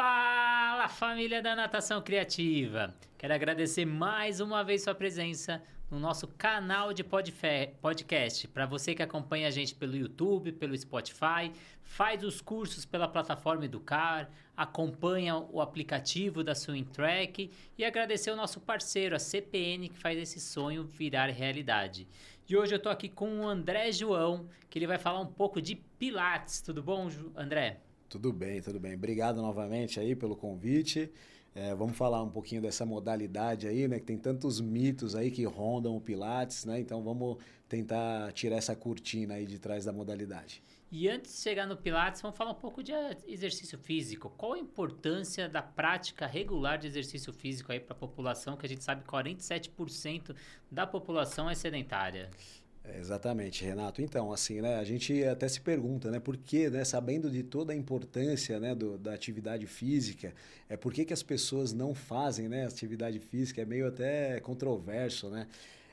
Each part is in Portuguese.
Fala família da Natação Criativa! Quero agradecer mais uma vez sua presença no nosso canal de podcast. Para você que acompanha a gente pelo YouTube, pelo Spotify, faz os cursos pela plataforma Educar, acompanha o aplicativo da Swing Track e agradecer o nosso parceiro, a CPN, que faz esse sonho virar realidade. E hoje eu estou aqui com o André João, que ele vai falar um pouco de Pilates. Tudo bom, André? Tudo bem, tudo bem. Obrigado novamente aí pelo convite. É, vamos falar um pouquinho dessa modalidade aí, né? Que tem tantos mitos aí que rondam o Pilates, né? Então vamos tentar tirar essa cortina aí de trás da modalidade. E antes de chegar no Pilates, vamos falar um pouco de exercício físico. Qual a importância da prática regular de exercício físico aí para a população, que a gente sabe que 47% da população é sedentária? Exatamente, Renato. Então, assim, né, a gente até se pergunta, né, por que, né, sabendo de toda a importância, né, do, da atividade física, é por que, que as pessoas não fazem, né, atividade física? É meio até controverso, né?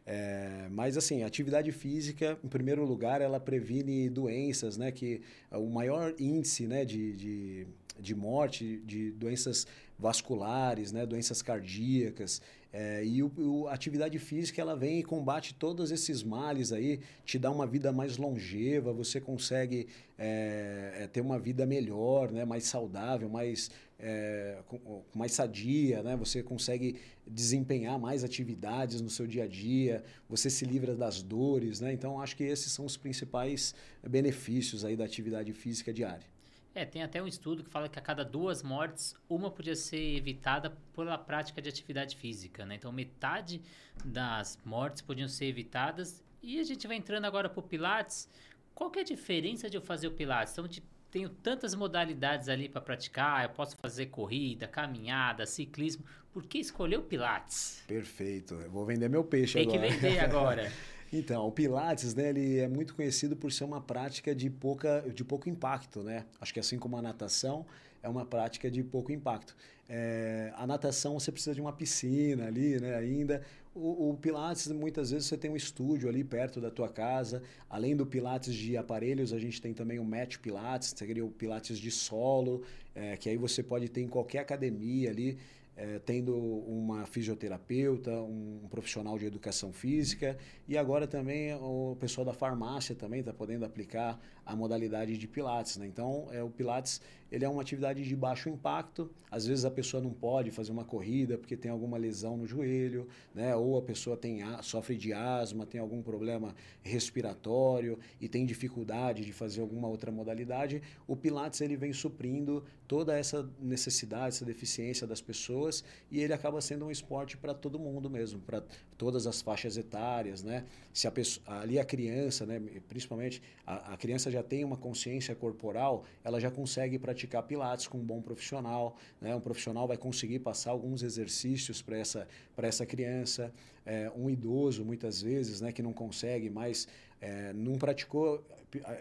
É, mas assim, a atividade física, em primeiro lugar, ela previne doenças, né? Que o maior índice, né, de, de de morte, de doenças vasculares, né, doenças cardíacas. É, e o, a atividade física ela vem e combate todos esses males aí, te dá uma vida mais longeva, você consegue é, é, ter uma vida melhor, né, mais saudável, mais, é, com, mais sadia, né, você consegue desempenhar mais atividades no seu dia a dia, você se livra das dores, né, então acho que esses são os principais benefícios aí da atividade física diária. É, tem até um estudo que fala que a cada duas mortes, uma podia ser evitada pela prática de atividade física, né? Então, metade das mortes podiam ser evitadas. E a gente vai entrando agora para o Pilates. Qual que é a diferença de eu fazer o Pilates? Então, de, tenho tantas modalidades ali para praticar. Eu posso fazer corrida, caminhada, ciclismo. Por que escolher o Pilates? Perfeito. Eu vou vender meu peixe Tem agora. Tem que vender agora. Então, o Pilates, né, ele é muito conhecido por ser uma prática de, pouca, de pouco impacto, né? Acho que assim como a natação é uma prática de pouco impacto. É, a natação você precisa de uma piscina ali, né, ainda. O, o, Pilates, muitas vezes você tem um estúdio ali perto da tua casa. Além do Pilates de aparelhos, a gente tem também o Match Pilates, seria o Pilates de solo, é, que aí você pode ter em qualquer academia ali é, tendo uma fisioterapeuta, um, um, profissional de educação física e agora também o pessoal da farmácia também está podendo aplicar a modalidade de Pilates. Né? Então, é, o Pilates ele é uma atividade de baixo impacto. Às vezes a pessoa não pode fazer uma corrida porque tem alguma lesão no joelho, né? ou a pessoa tem, sofre de asma, tem algum problema respiratório e tem dificuldade de fazer alguma outra modalidade. O Pilates ele vem suprindo toda essa necessidade, essa deficiência das pessoas e ele acaba sendo um esporte para todo mundo mesmo, para todas as faixas etárias, né? Se a pessoa, ali a criança, né, principalmente a, a criança já tem uma consciência corporal, ela já consegue praticar pilates com um bom profissional, né? Um profissional vai conseguir passar alguns exercícios para essa essa criança, é, um idoso muitas vezes, né, que não consegue mais é, não praticou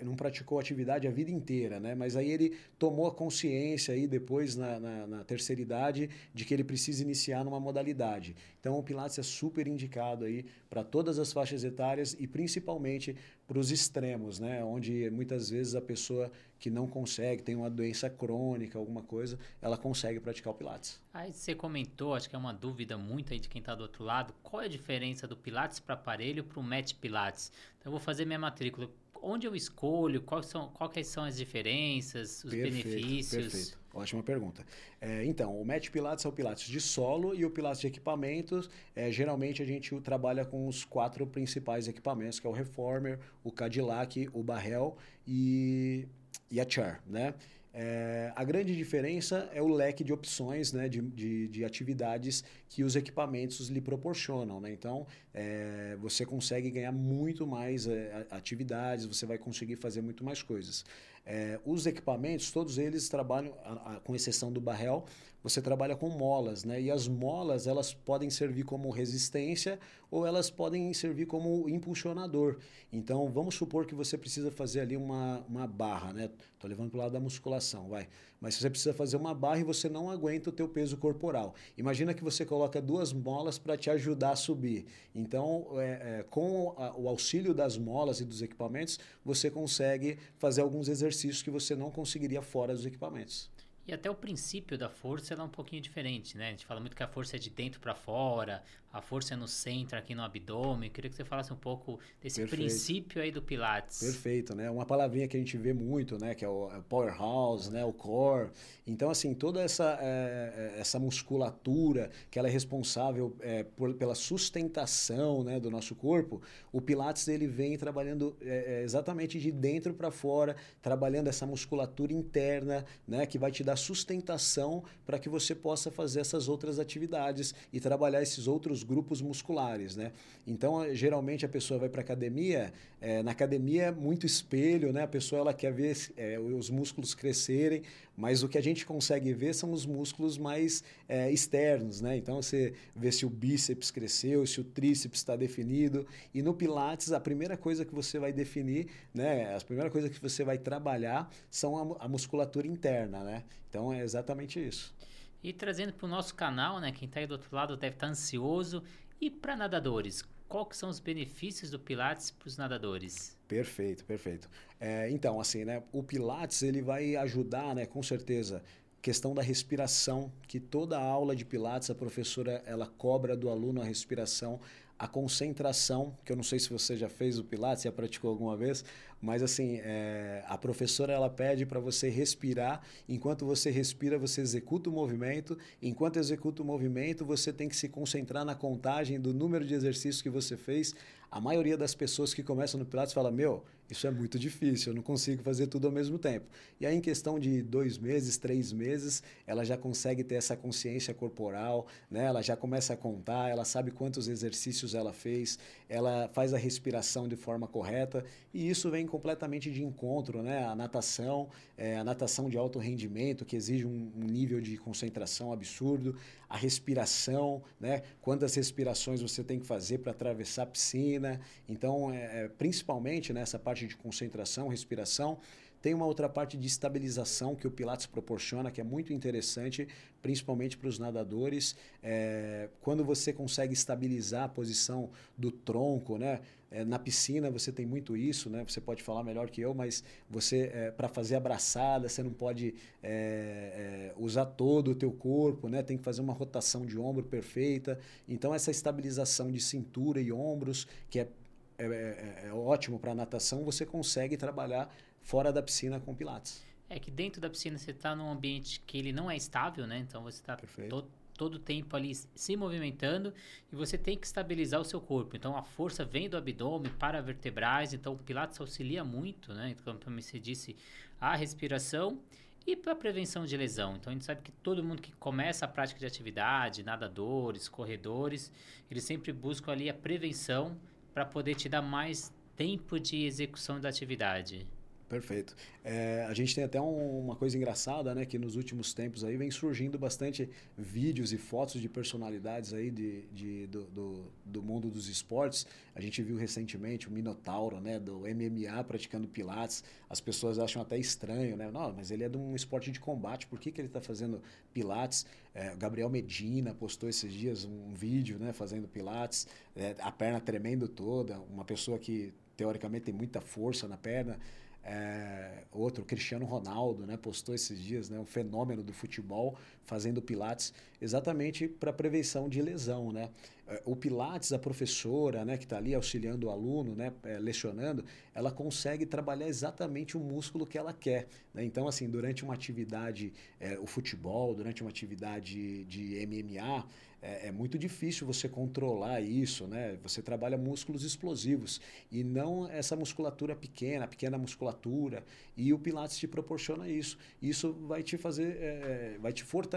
não praticou atividade a vida inteira, né? Mas aí ele tomou a consciência aí depois na, na, na, terceira idade de que ele precisa iniciar numa modalidade. Então o Pilates é super indicado aí para todas as faixas etárias e principalmente para os extremos, né? Onde muitas vezes a pessoa que não consegue, tem uma doença crônica, alguma coisa, ela consegue praticar o Pilates. Aí você comentou, acho que é uma dúvida muito aí de quem está do outro lado, qual é a diferença do Pilates para aparelho para o Match Pilates? Então eu vou fazer minha matrícula. Onde eu escolho? Quais são, quais são as diferenças, os perfeito, benefícios? Perfeito. Ótima pergunta. É, então, o Match Pilates é o Pilates de solo e o Pilates de equipamentos. É, geralmente a gente trabalha com os quatro principais equipamentos, que é o Reformer, o Cadillac, o Barrel e, e a Chair, né? É, a grande diferença é o leque de opções né, de, de, de atividades que os equipamentos lhe proporcionam. Né? Então, é, você consegue ganhar muito mais é, atividades, você vai conseguir fazer muito mais coisas. É, os equipamentos, todos eles trabalham, a, a, com exceção do barrel, você trabalha com molas, né? E as molas elas podem servir como resistência ou elas podem servir como impulsionador. Então, vamos supor que você precisa fazer ali uma, uma barra, né? Tô levando para o lado da musculação, vai. Mas você precisa fazer uma barra e você não aguenta o teu peso corporal. Imagina que você coloca duas molas para te ajudar a subir. Então, é, é, com a, o auxílio das molas e dos equipamentos, você consegue fazer alguns exercícios que você não conseguiria fora dos equipamentos. E até o princípio da força é um pouquinho diferente, né? A gente fala muito que a força é de dentro para fora, a força é no centro, aqui no abdômen. Eu queria que você falasse um pouco desse Perfeito. princípio aí do Pilates. Perfeito, né? Uma palavrinha que a gente vê muito, né? Que é o, é powerhouse, né? O core. Então, assim, toda essa, é, é, essa musculatura que ela é responsável é, por, pela sustentação né, do nosso corpo, o Pilates ele vem trabalhando é, é exatamente de dentro para fora, trabalhando essa musculatura interna, né? Que vai te dar sustentação para que você possa fazer essas outras atividades e trabalhar esses outros grupos musculares, né? Então, geralmente a pessoa vai para academia, é, na academia muito espelho, né? A pessoa ela quer ver é, os músculos crescerem, mas o que a gente consegue ver são os músculos mais é, externos, né? Então você vê se o bíceps cresceu, se o tríceps está definido. E no Pilates, a primeira coisa que você vai definir, né? A primeira coisa que você vai trabalhar são a, a musculatura interna, né? Então é exatamente isso. E trazendo para o nosso canal, né? Quem está aí do outro lado deve estar tá ansioso. E para nadadores, quais são os benefícios do Pilates para os nadadores? Perfeito, perfeito. É, então, assim, né? O Pilates ele vai ajudar, né? Com certeza questão da respiração, que toda aula de Pilates a professora ela cobra do aluno a respiração, a concentração, que eu não sei se você já fez o Pilates, já praticou alguma vez, mas assim, é, a professora ela pede para você respirar. Enquanto você respira, você executa o movimento. Enquanto executa o movimento, você tem que se concentrar na contagem do número de exercícios que você fez. A maioria das pessoas que começam no Pilates fala: Meu, isso é muito difícil, eu não consigo fazer tudo ao mesmo tempo. E aí, em questão de dois meses, três meses, ela já consegue ter essa consciência corporal, né? ela já começa a contar, ela sabe quantos exercícios ela fez, ela faz a respiração de forma correta, e isso vem completamente de encontro, né? A natação, é, a natação de alto rendimento, que exige um, um, nível de concentração absurdo, a respiração, né? Quantas respirações você tem que fazer para atravessar a piscina. Então, é, é, principalmente nessa parte de concentração, respiração, tem uma outra parte de estabilização que o Pilates proporciona, que é muito interessante, principalmente para os nadadores. É, quando você consegue estabilizar a posição do tronco, né? É, na piscina você tem muito isso, né? Você pode falar melhor que eu, mas você é, para fazer abraçada você não pode é, é, usar todo o teu corpo, né? Tem que fazer uma rotação de ombro perfeita. Então essa estabilização de cintura e ombros que é é, é, é, ótimo para natação, você consegue trabalhar fora da piscina com pilates. É que dentro da piscina você está num ambiente que ele não é estável, né? Então você está todo, todo tempo ali se movimentando e você tem que estabilizar o seu corpo. Então a força vem do abdômen para vertebrais, então o pilates auxilia muito, né? Então, como você disse, a respiração e para prevenção de lesão. Então a gente sabe que todo mundo que começa a prática de atividade, nadadores, corredores, eles sempre buscam ali a prevenção para poder te dar mais tempo de execução da atividade. Perfeito. É, a gente tem até um, uma coisa engraçada, né? Que nos últimos tempos aí vem surgindo bastante vídeos e fotos de personalidades aí de, de do, do, do, mundo dos esportes. A gente viu recentemente o Minotauro, né? Do MMA praticando pilates. As pessoas acham até estranho, né? Não, mas ele é de um esporte de combate. Por que, que ele está fazendo pilates? É, Gabriel Medina postou esses dias um vídeo, né? Fazendo pilates. É, a perna tremendo toda. Uma pessoa que teoricamente tem muita força na perna é, outro, Cristiano Ronaldo, né, postou esses dias, né, um fenômeno do futebol, fazendo pilates exatamente para prevenção de lesão, né? É, o pilates, a professora, né, que está ali auxiliando o aluno, né, é, lecionando, ela consegue trabalhar exatamente o músculo que ela quer. Né? Então, assim, durante uma atividade, é, o futebol, durante uma atividade de MMA, é, é, muito difícil você controlar isso, né? Você trabalha músculos explosivos e não essa musculatura pequena, pequena musculatura. E o Pilates te proporciona isso. Isso vai te fazer, é, vai te fortalecer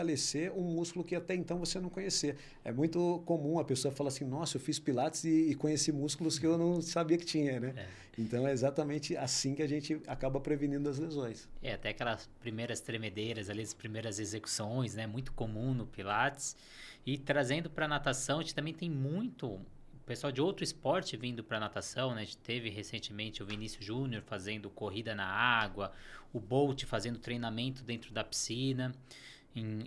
um músculo que até então você não conhecia. É muito comum a pessoa falar assim: Nossa, eu fiz Pilates e, e conheci músculos que eu não sabia que tinha, né? É. Então é exatamente assim que a gente acaba prevenindo as lesões. É, até aquelas primeiras tremedeiras, ali, as primeiras execuções, né? Muito comum no Pilates. E trazendo para natação, a gente também tem muito pessoal de outro esporte vindo para natação, né? A gente teve recentemente o Vinícius Júnior fazendo corrida na água, o Bolt fazendo treinamento dentro da piscina.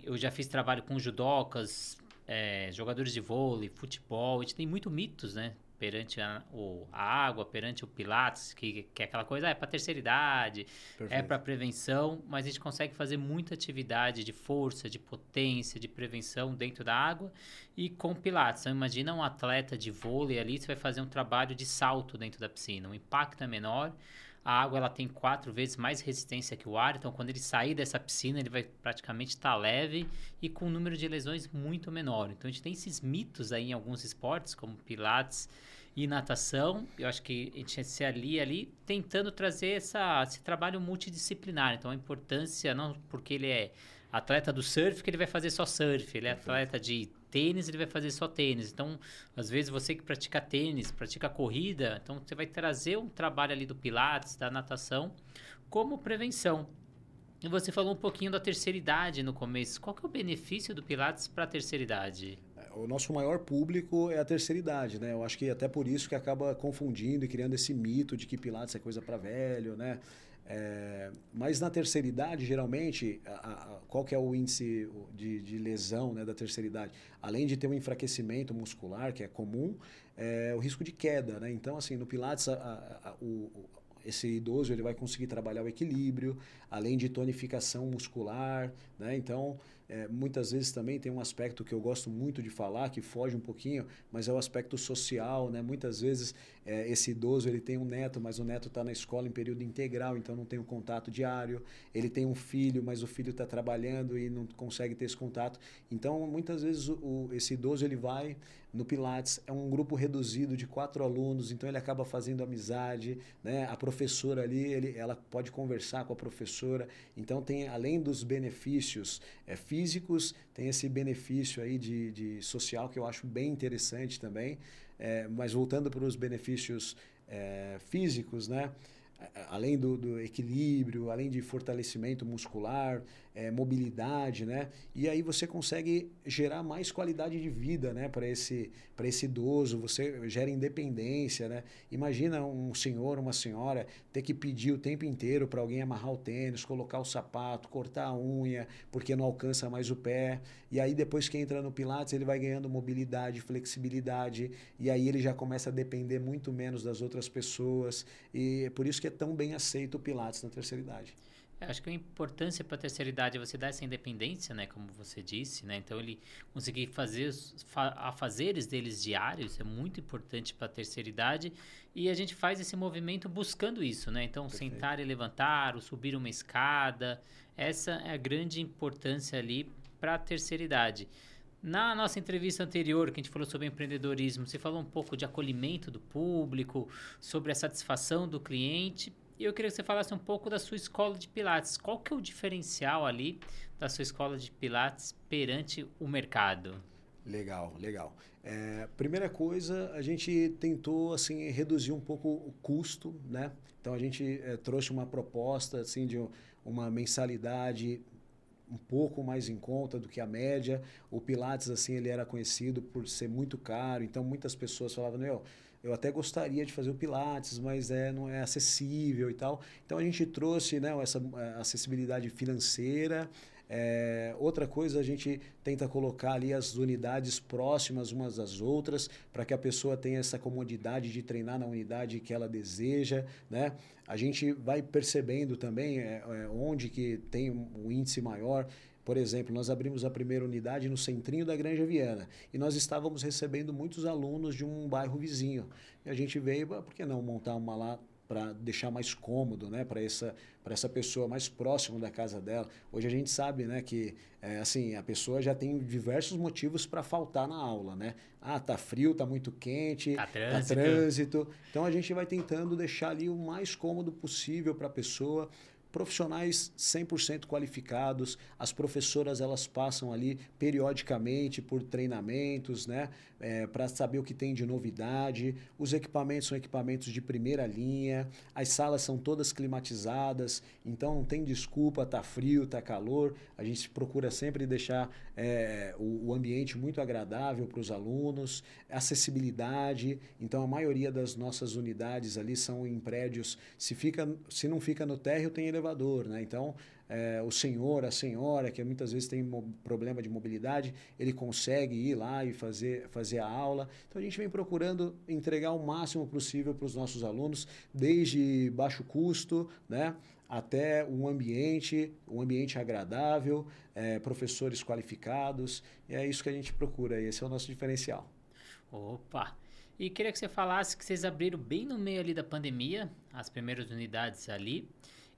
Eu já fiz trabalho com judocas, é, jogadores de vôlei, futebol. A gente tem muito mitos, né? perante a, o, a água, perante o Pilates, que, que é aquela coisa, ah, é para terceira idade, é Perfeito. é para prevenção, mas a gente consegue fazer muita atividade de força, de potência, de prevenção dentro da água e com Pilates. Então, imagina um atleta de vôlei ali, você vai fazer um trabalho de salto dentro da piscina, o impacto é menor, a água ela tem quatro vezes mais resistência que o ar, então quando ele sair dessa piscina, ele vai praticamente estar tá leve e com um número de lesões muito menor. Então a gente tem esses mitos aí em alguns esportes, como pilates e natação. Eu acho que a gente se alia ali tentando trazer essa, esse trabalho multidisciplinar. Então a importância, não porque ele é atleta do surf, que ele vai fazer só surf, ele é atleta de tênis, ele vai fazer só tênis. Então, às vezes você que pratica tênis, pratica corrida, então você vai trazer um trabalho ali do pilates, da natação, como prevenção. E você falou um pouquinho da terceira idade no começo. Qual que é o benefício do pilates para a terceira idade? É, o nosso maior público é a terceira idade, né? Eu acho que até por isso que acaba confundindo e criando esse mito de que pilates é coisa para velho, né? É, mas na terceira idade, geralmente, a, a, qual que é o índice de, de, lesão né, da terceira idade? Além de ter um enfraquecimento muscular, que é comum, é o risco de queda. Né? Então, assim, no Pilates, a, o, esse idoso ele vai conseguir trabalhar o equilíbrio, além de tonificação muscular. Né? Então, é, muitas vezes também tem um aspecto que eu gosto muito de falar, que foge um pouquinho, mas é o aspecto social. Né? Muitas vezes é, esse idoso ele tem um neto, mas o neto está na escola em período integral, então não tem um contato diário. Ele tem um filho, mas o filho está trabalhando e não consegue ter esse contato. Então, muitas vezes o, o, esse idoso ele vai no Pilates, é um grupo reduzido de quatro alunos, então ele acaba fazendo amizade. Né? A professora ali, ele, ela pode conversar com a professora. Então, tem além dos benefícios é, físicos, tem esse benefício aí de, de social que eu acho bem interessante também. É, mas voltando para os benefícios é, físicos, né? além do, do, equilíbrio, além de fortalecimento muscular, é, mobilidade, né? E aí você consegue gerar mais qualidade de vida, né? Para esse, esse idoso, você gera independência, né? Imagina um senhor, uma senhora ter que pedir o tempo inteiro para alguém amarrar o tênis, colocar o sapato, cortar a unha, porque não alcança mais o pé. E aí depois que entra no Pilates, ele vai ganhando mobilidade, flexibilidade, e aí ele já começa a depender muito menos das outras pessoas. E é por isso que é tão bem aceito o Pilates na terceira idade. É, acho que a importância para a terceira idade é você dar essa independência, né, como você disse, né? Então ele conseguir fazer os afazeres deles diários é muito importante para a terceira idade e a gente faz esse movimento buscando isso, né? Então Perfeito. sentar e levantar, ou subir uma escada, essa é a grande importância ali para a terceira idade. Na nossa entrevista anterior, que a gente falou sobre empreendedorismo, você falou um pouco de acolhimento do público, sobre a satisfação do cliente. E eu queria que você falasse um pouco da sua escola de Pilates. Qual que é o diferencial ali da sua escola de Pilates perante o mercado? Legal, legal. É, primeira coisa, a gente tentou assim reduzir um pouco o custo, né? Então a gente é, trouxe uma proposta assim de uma mensalidade um pouco mais em conta do que a média. O Pilates assim ele era conhecido por ser muito caro, então muitas pessoas falavam, meu, eu até gostaria de fazer o Pilates, mas é, não é acessível e tal. Então a gente trouxe né, essa acessibilidade financeira. É, outra coisa, a gente tenta colocar ali as unidades próximas umas das outras, para que a pessoa tenha essa comodidade de treinar na unidade que ela deseja. Né? A gente vai percebendo também é, é, onde que tem um índice maior. Por exemplo, nós abrimos a primeira unidade no centrinho da Granja Viana e nós estávamos recebendo muitos alunos de um bairro vizinho. E a gente veio, ah, por que não montar uma lá para deixar mais cômodo, né, para essa essa pessoa mais próximo da casa dela. Hoje a gente sabe, né, que é, assim a pessoa já tem diversos motivos para faltar na aula, né? Ah, tá frio, tá muito quente, tá trânsito. tá trânsito. Então a gente vai tentando deixar ali o mais cômodo possível para a pessoa profissionais 100% qualificados, as professoras elas passam ali periodicamente por treinamentos, né, é, para saber o que tem de novidade. Os equipamentos são equipamentos de primeira linha, as salas são todas climatizadas, então não tem desculpa, tá frio, tá calor. A gente procura sempre deixar é, o, o ambiente muito agradável para os alunos, acessibilidade. Então a maioria das nossas unidades ali são em prédios. Se fica, se não fica no térreo tem elevador, né? Então é, o senhor, a senhora, que muitas vezes tem problema de mobilidade, ele consegue ir lá e fazer, fazer a aula. Então a gente vem procurando entregar o máximo possível para os nossos alunos, desde baixo custo, né? até um ambiente, um ambiente agradável, é, professores qualificados. É isso que a gente procura, esse é o nosso diferencial. Opa! E queria que você falasse que vocês abriram bem no meio ali da pandemia, as primeiras unidades ali.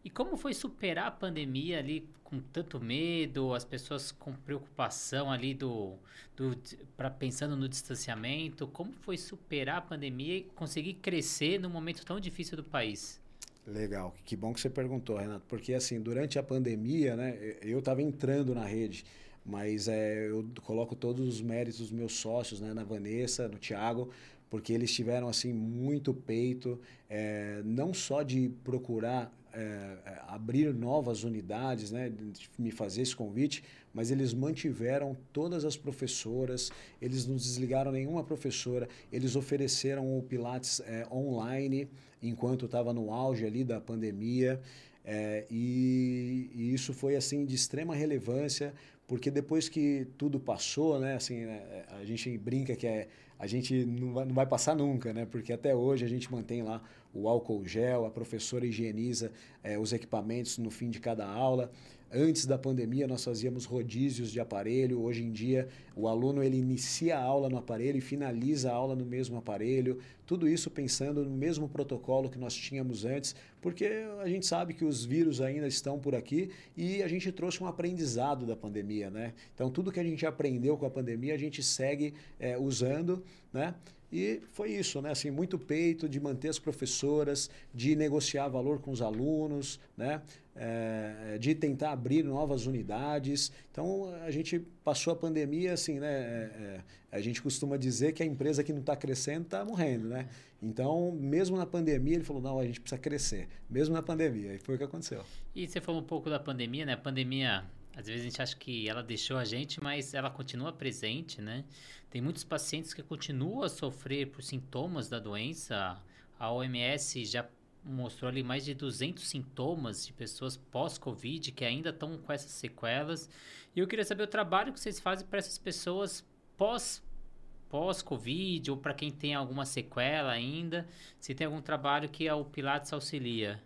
E como foi superar a pandemia ali com tanto medo, as pessoas com preocupação ali do, do para pensando no distanciamento, como foi superar a pandemia e conseguir crescer num momento tão difícil do país? Legal, que bom que você perguntou, Renato, porque assim, durante a pandemia, né, eu estava entrando na rede, mas é, eu coloco todos os méritos dos meus sócios, né, na Vanessa, no Thiago, porque eles tiveram assim muito peito, é, não só de procurar é, abrir novas unidades, né, me fazer esse convite, mas eles mantiveram todas as professoras, eles não desligaram nenhuma professora, eles ofereceram o Pilates é, online enquanto estava no auge ali da pandemia. É, e, e, isso foi assim de extrema relevância porque depois que tudo passou, né, assim, né, a gente brinca que é, a gente não vai, não vai passar nunca, né, porque até hoje a gente mantém lá o álcool gel, a professora higieniza é, os equipamentos no fim de cada aula. Antes da pandemia, nós fazíamos rodízios de aparelho. Hoje em dia, o aluno ele inicia a aula no aparelho e finaliza a aula no mesmo aparelho. Tudo isso pensando no mesmo protocolo que nós tínhamos antes, porque a gente sabe que os vírus ainda estão por aqui e a gente trouxe um aprendizado da pandemia, né? Então, tudo que a gente aprendeu com a pandemia, a gente segue é, usando, né? E foi isso, né? Assim, muito peito de manter as professoras, de negociar valor com os alunos, né? É, de tentar abrir novas unidades. Então, a gente passou a pandemia, assim, né? É, a gente costuma dizer que a empresa que não está crescendo está morrendo, né? Então, mesmo na pandemia, ele falou, não, a gente precisa crescer. Mesmo na pandemia. E foi o que aconteceu. E você falou um pouco da pandemia, né? A pandemia às vezes a gente acha que ela deixou a gente, mas ela continua presente, né? Tem muitos pacientes que continuam a sofrer por sintomas da doença. A OMS já mostrou ali mais de 200 sintomas de pessoas pós-Covid que ainda estão com essas sequelas. E eu queria saber o trabalho que vocês fazem para essas pessoas pós pós-Covid ou para quem tem alguma sequela ainda, se tem algum trabalho que o Pilates auxilia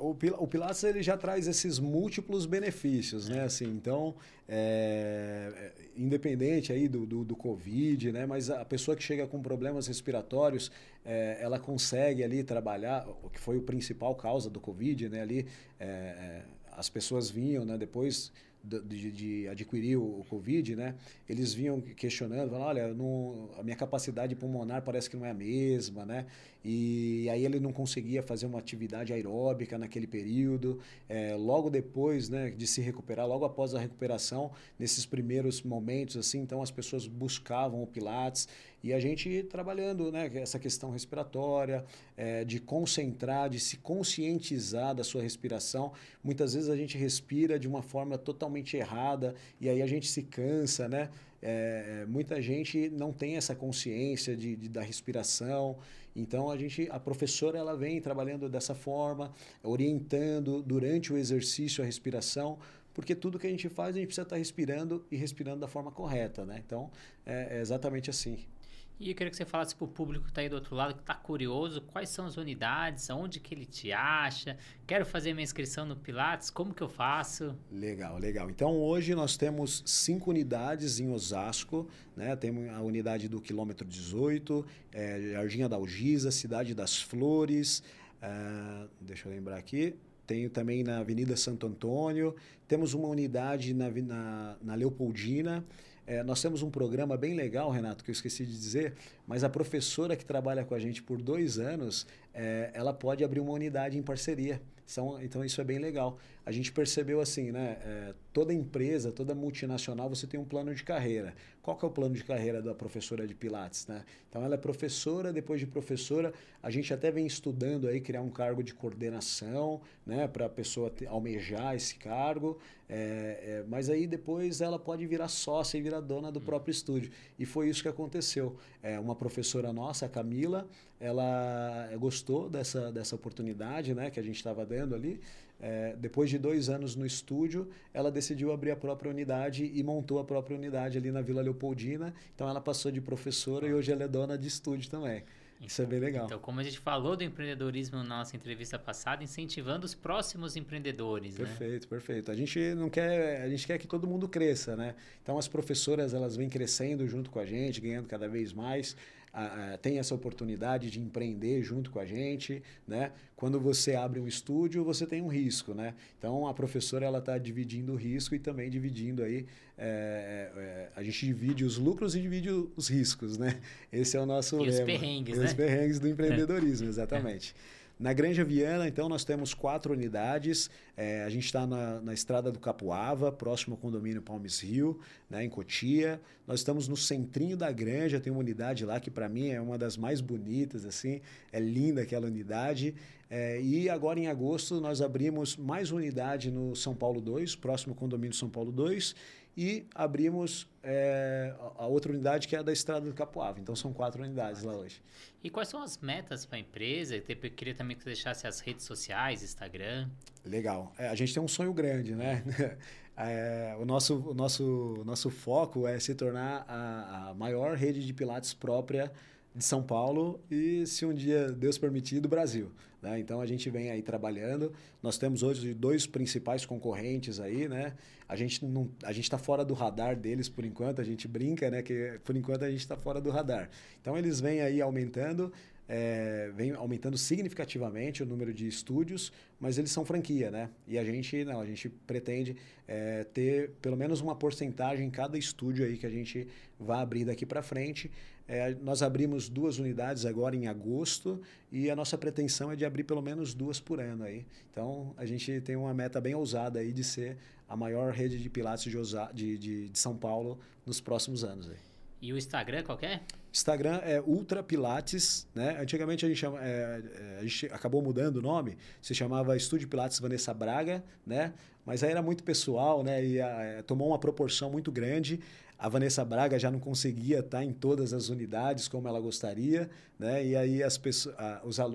o, Pilates ele já traz esses múltiplos benefícios, né? Assim, então, é, é, independente aí do, do, do, Covid, né? Mas a pessoa que chega com problemas respiratórios, é, ela consegue ali trabalhar, o que foi o principal causa do Covid, né? Ali, é, é as pessoas vinham, né? Depois de, de, adquirir o, Covid, né? Eles vinham questionando, falando, olha, não, a minha capacidade pulmonar parece que não é a mesma, né? E aí ele não conseguia fazer uma atividade aeróbica naquele período. É, logo depois, né, de se recuperar, logo após a recuperação, nesses primeiros momentos, assim, então as pessoas buscavam o Pilates e a gente trabalhando, né, essa questão respiratória, é, de concentrar, de se conscientizar da sua respiração. Muitas vezes a gente respira de uma forma totalmente errada e aí a gente se cansa, né? É, muita gente não tem essa consciência de, de, da respiração. Então a gente, a professora ela vem trabalhando dessa forma, orientando durante o exercício a respiração, porque tudo que a gente faz a gente precisa estar respirando e respirando da forma correta, né? Então é, é exatamente assim. E eu queria que você falasse para o público que está aí do outro lado, que está curioso, quais são as unidades, onde que ele te acha, quero fazer minha inscrição no Pilates, como que eu faço? Legal, legal. Então hoje nós temos cinco unidades em Osasco, né? Temos a unidade do quilômetro 18, é, Jardim da Algisa, Cidade das Flores, é, deixa eu lembrar aqui, tenho também na Avenida Santo Antônio, temos uma unidade na, na, na Leopoldina, é, nós temos um programa bem legal, Renato, que eu esqueci de dizer, mas a professora que trabalha com a gente por dois anos, é, ela pode abrir uma unidade em parceria. Então, então isso é bem legal. A gente percebeu assim, né? É, toda empresa, toda multinacional, você tem um plano de carreira. Qual que é o plano de carreira da professora de Pilates, né? Então ela é professora, depois de professora, a gente até vem estudando aí criar um cargo de coordenação, né? Para a pessoa ter, almejar esse cargo. É, é, mas aí depois ela pode virar sócia e virar dona do hum. próprio estúdio. E foi isso que aconteceu. É, uma professora nossa, a Camila, ela gostou dessa, dessa oportunidade né, que a gente estava dando ali. É, depois de dois anos no estúdio, ela decidiu abrir a própria unidade e montou a própria unidade ali na Vila Leopoldina. Então ela passou de professora e hoje ela é dona de estúdio também. Isso é bem legal. Então, como a gente falou do empreendedorismo na nossa entrevista passada, incentivando os próximos empreendedores, né? Perfeito, né? perfeito. A gente não quer, a gente quer que todo mundo cresça, né? Então as professoras elas vêm crescendo junto com a gente, ganhando cada vez mais a, a, tem essa oportunidade de empreender junto com a gente, né? Quando você abre um estúdio, você tem um risco, né? Então a professora ela está dividindo o risco e também dividindo aí é, é, a gente divide os lucros e divide os riscos, né? Esse é o nosso e lema. os perrengues, e né? Os perrengues do empreendedorismo, exatamente. Na Granja Viana, então, nós temos quatro unidades. É, a gente está na, na, estrada do Capuava, próximo ao condomínio Palmes Rio, né, em Cotia. Nós estamos no centrinho da Granja, tem uma unidade lá que, para mim, é uma das mais bonitas, assim. É linda aquela unidade. É, e agora, em agosto, nós abrimos mais unidade no São Paulo 2, próximo ao condomínio São Paulo 2 e abrimos é, a outra unidade que é a da Estrada do Capoava. Então são quatro unidades lá hoje. E quais são as metas para a empresa? Eu queria também que você deixasse as redes sociais, Instagram. Legal. É, a gente tem um sonho grande, né? É, o, nosso, o nosso, nosso foco é se tornar a, a maior rede de pilates própria de São Paulo e, se um dia Deus permitir, do Brasil. Né? Então a gente vem aí trabalhando. Nós temos hoje dois principais concorrentes aí, né? A gente não, a gente está fora do radar deles por enquanto. A gente brinca, né? Que por enquanto a gente está fora do radar. Então eles vêm aí aumentando. É, vem aumentando significativamente o número de estúdios, mas eles são franquia, né? E a gente não, a gente pretende é, ter pelo menos uma porcentagem em cada estúdio aí que a gente vai abrir daqui para frente. É, nós abrimos duas unidades agora em agosto e a nossa pretensão é de abrir pelo menos duas por ano aí. Então a gente tem uma meta bem ousada aí de ser a maior rede de pilates de, de, de, de São Paulo nos próximos anos aí. E o Instagram qual é? Instagram é Ultra Pilates, né? Antigamente a gente, chama, é, é, a gente acabou mudando o nome, se chamava Estúdio Pilates Vanessa Braga, né? Mas aí era muito pessoal, né? E a, é, tomou uma proporção muito grande. A Vanessa Braga já não conseguia estar em todas as unidades como ela gostaria, né? E aí as pessoas, a, os, a,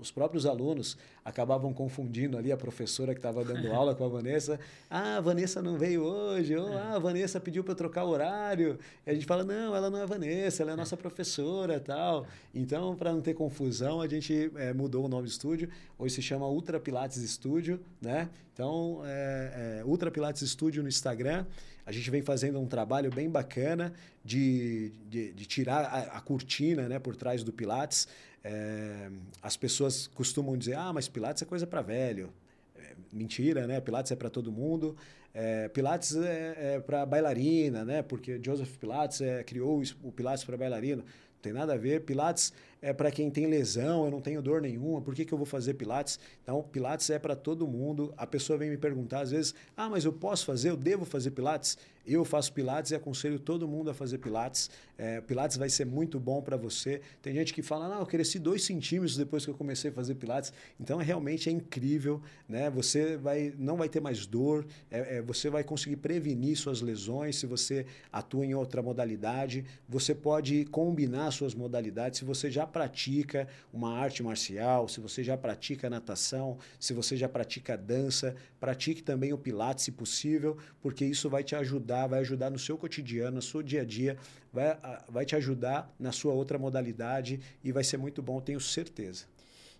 os próprios alunos acabavam confundindo ali a professora que estava dando aula com a Vanessa. Ah, a Vanessa não veio hoje. Ou, ah, a Vanessa pediu para trocar o horário. E a gente fala, não, ela não é Vanessa, ela é nossa professora tal. Então, para não ter confusão, a gente é, mudou o nome do estúdio. Hoje se chama Ultra Pilates Studio, né? Então, é, é, Ultra Pilates Studio no Instagram. A gente vem fazendo um trabalho bem bacana de, de, de tirar a, a, cortina né, por trás do Pilates. É, as pessoas costumam dizer, ah, mas Pilates é coisa para velho. É, mentira, né? Pilates é para todo mundo. É, Pilates é, é para bailarina, né? Porque Joseph Pilates é, criou o Pilates para bailarina. Não tem nada a ver. Pilates é para quem tem lesão, eu não tenho dor nenhuma, por que, que eu vou fazer Pilates? Então, Pilates é para todo mundo. A pessoa vem me perguntar às vezes: ah, mas eu posso fazer, eu devo fazer Pilates? Eu faço Pilates e aconselho todo mundo a fazer Pilates. É, Pilates vai ser muito bom para você. Tem gente que fala: não, eu cresci dois centímetros depois que eu comecei a fazer Pilates. Então, realmente é incrível. Né? Você vai, não vai ter mais dor, é, é, você vai conseguir prevenir suas lesões se você atua em outra modalidade. Você pode combinar suas modalidades. Se você já pratica uma arte marcial, se você já pratica natação, se você já pratica dança, pratique também o Pilates, se possível, porque isso vai te ajudar, vai ajudar no seu cotidiano, no seu dia a dia, vai, vai te ajudar na sua outra modalidade e vai ser muito bom, tenho certeza.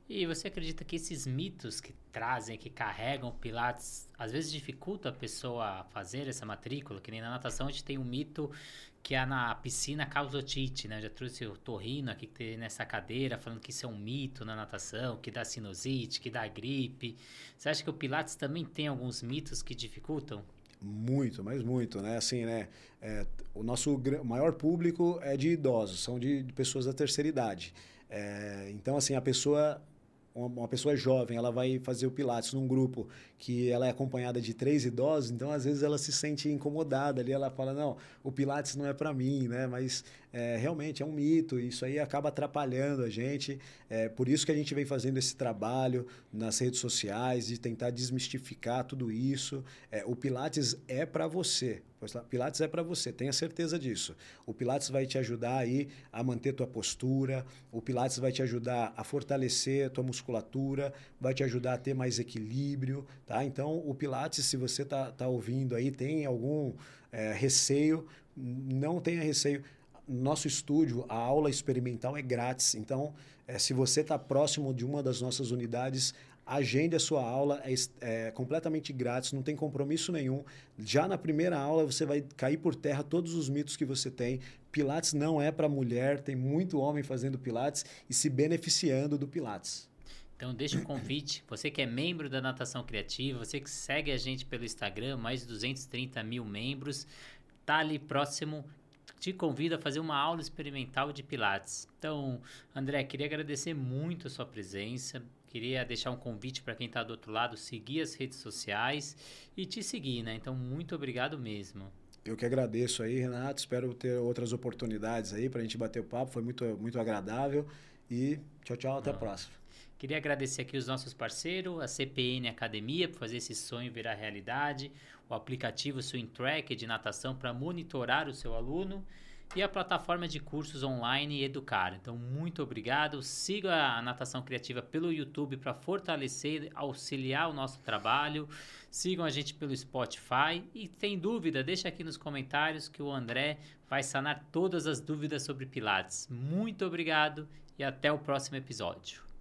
E você acredita que esses mitos que trazem, que carregam Pilates, às vezes dificulta a pessoa fazer essa matrícula? Que nem na natação a gente tem um mito que é na piscina causa otite, né? Eu já trouxe o Torrino aqui que tem nessa cadeira, falando que isso é um mito na natação, que dá sinusite, que dá gripe. Você acha que o Pilates também tem alguns mitos que dificultam? Muito, mas muito, né? Assim, né? É, o nosso maior público é de idosos, são de, de pessoas da terceira idade. É, então, assim, a pessoa uma pessoa jovem, ela vai fazer o Pilates num grupo que ela é acompanhada de três idosos, então às vezes ela se sente incomodada ali, ela fala, não, o Pilates não é para mim, né? Mas é, realmente é um mito, isso aí acaba atrapalhando a gente, é por isso que a gente vem fazendo esse trabalho nas redes sociais, de tentar desmistificar tudo isso. É, o Pilates é para você, Pilates é para você, tenha certeza disso. O Pilates vai te ajudar aí a manter tua postura, o Pilates vai te ajudar a fortalecer tua musculatura, vai te ajudar a ter mais equilíbrio, tá? Então, o Pilates, se você tá, tá ouvindo aí, tem algum é, receio, não tenha receio. Nosso estúdio, a aula experimental é grátis. Então, é, se você está próximo de uma das nossas unidades, agende a sua aula, é, é, completamente grátis, não tem compromisso nenhum. Já na primeira aula você vai cair por terra todos os mitos que você tem. Pilates não é para mulher, tem muito homem fazendo Pilates e se beneficiando do Pilates. Então deixa um convite, você que é membro da Natação Criativa, você que segue a gente pelo Instagram, mais de 230 mil membros, tá ali próximo, te convido a fazer uma aula experimental de Pilates. Então, André, queria agradecer muito a sua presença. Queria deixar um convite para quem está do outro lado, seguir as redes sociais e te seguir, né? Então, muito obrigado mesmo. Eu que agradeço aí, Renato. Espero ter outras oportunidades aí para a gente bater o papo. Foi muito, muito agradável. E tchau, tchau. Até Não. a próxima. Queria agradecer aqui os nossos parceiros, a CPN Academia, por fazer esse sonho virar realidade, o aplicativo Swing Track de natação para monitorar o seu aluno e a plataforma de cursos online Educar. Então, muito obrigado. Siga a Natação Criativa pelo YouTube para fortalecer, auxiliar o nosso trabalho. Sigam a gente pelo Spotify e tem dúvida, deixa aqui nos comentários que o André vai sanar todas as dúvidas sobre Pilates. Muito obrigado e até o próximo episódio.